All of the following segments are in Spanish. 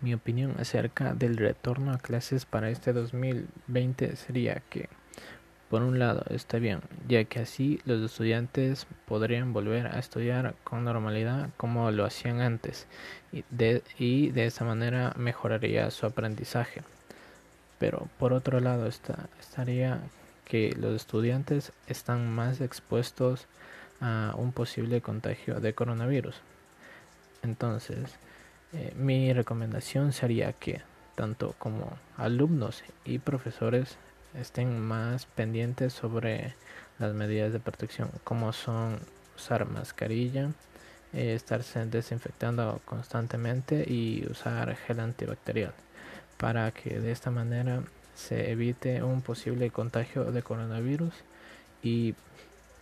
Mi opinión acerca del retorno a clases para este 2020 sería que, por un lado, está bien, ya que así los estudiantes podrían volver a estudiar con normalidad como lo hacían antes y de, esa manera mejoraría su aprendizaje. Pero por otro lado estaría que los estudiantes están más expuestos a un posible contagio de coronavirus. Entonces, eh, mi recomendación sería que tanto como alumnos y profesores estén más pendientes sobre las medidas de protección, como son usar mascarilla, eh, estarse desinfectando constantemente y usar gel antibacterial para que de esta manera se evite un posible contagio de coronavirus y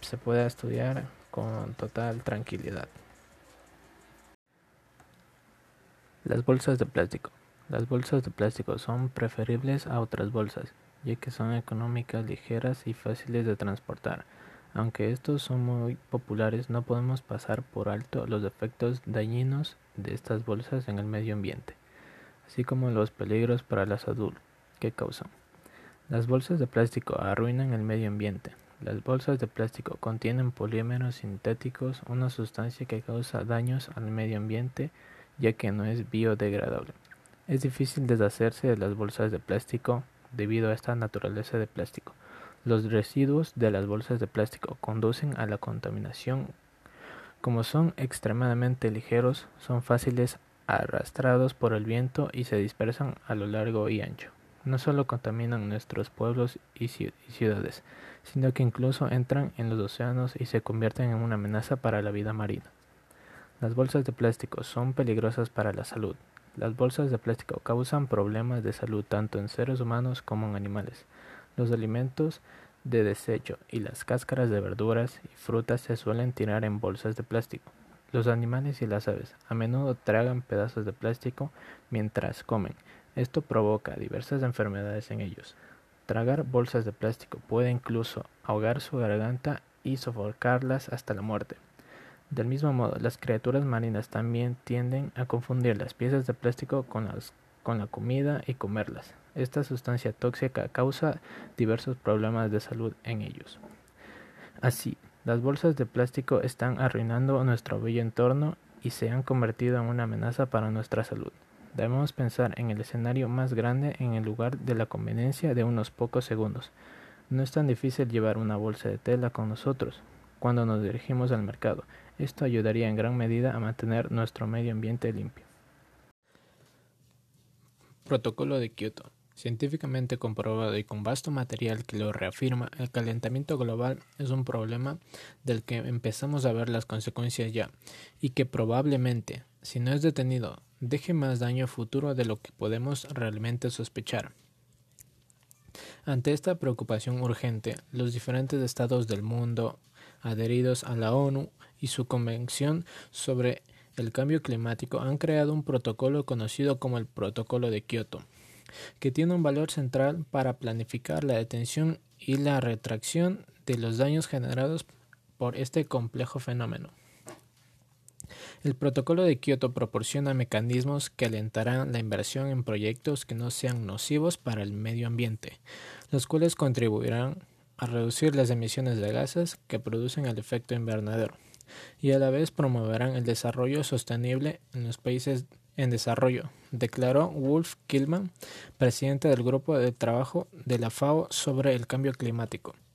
se pueda estudiar con total tranquilidad. Las bolsas de plástico. Las bolsas de plástico son preferibles a otras bolsas, ya que son económicas, ligeras y fáciles de transportar. Aunque estos son muy populares, no podemos pasar por alto los efectos dañinos de estas bolsas en el medio ambiente, así como los peligros para la salud que causan. Las bolsas de plástico arruinan el medio ambiente. Las bolsas de plástico contienen polímeros sintéticos, una sustancia que causa daños al medio ambiente ya que no es biodegradable. Es difícil deshacerse de las bolsas de plástico debido a esta naturaleza de plástico. Los residuos de las bolsas de plástico conducen a la contaminación. Como son extremadamente ligeros, son fáciles arrastrados por el viento y se dispersan a lo largo y ancho. No solo contaminan nuestros pueblos y ciudades, sino que incluso entran en los océanos y se convierten en una amenaza para la vida marina. Las bolsas de plástico son peligrosas para la salud. Las bolsas de plástico causan problemas de salud tanto en seres humanos como en animales. Los alimentos de desecho y las cáscaras de verduras y frutas se suelen tirar en bolsas de plástico. Los animales y las aves a menudo tragan pedazos de plástico mientras comen. Esto provoca diversas enfermedades en ellos. Tragar bolsas de plástico puede incluso ahogar su garganta y sofocarlas hasta la muerte. Del mismo modo, las criaturas marinas también tienden a confundir las piezas de plástico con, las, con la comida y comerlas. Esta sustancia tóxica causa diversos problemas de salud en ellos. Así, las bolsas de plástico están arruinando nuestro bello entorno y se han convertido en una amenaza para nuestra salud. Debemos pensar en el escenario más grande en el lugar de la conveniencia de unos pocos segundos. No es tan difícil llevar una bolsa de tela con nosotros cuando nos dirigimos al mercado. Esto ayudaría en gran medida a mantener nuestro medio ambiente limpio. Protocolo de Kioto. Científicamente comprobado y con vasto material que lo reafirma, el calentamiento global es un problema del que empezamos a ver las consecuencias ya y que probablemente, si no es detenido, deje más daño futuro de lo que podemos realmente sospechar. Ante esta preocupación urgente, los diferentes estados del mundo adheridos a la ONU y su Convención sobre el Cambio Climático han creado un protocolo conocido como el Protocolo de Kioto, que tiene un valor central para planificar la detención y la retracción de los daños generados por este complejo fenómeno. El protocolo de Kioto proporciona mecanismos que alentarán la inversión en proyectos que no sean nocivos para el medio ambiente, los cuales contribuirán a reducir las emisiones de gases que producen el efecto invernadero y a la vez promoverán el desarrollo sostenible en los países en desarrollo, declaró Wolf Killman, presidente del grupo de trabajo de la FAO sobre el cambio climático.